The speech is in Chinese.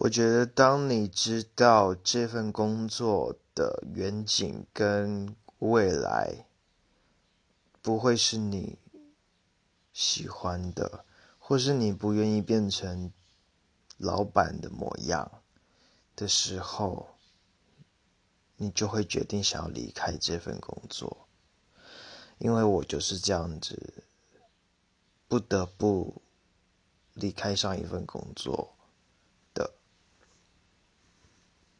我觉得当你知道这份工作的远景跟未来不会是你喜欢的或是你不愿意变成老板的模样的时候你就会决定想要离开这份工作。因为我就是这样子不得不离开上一份工作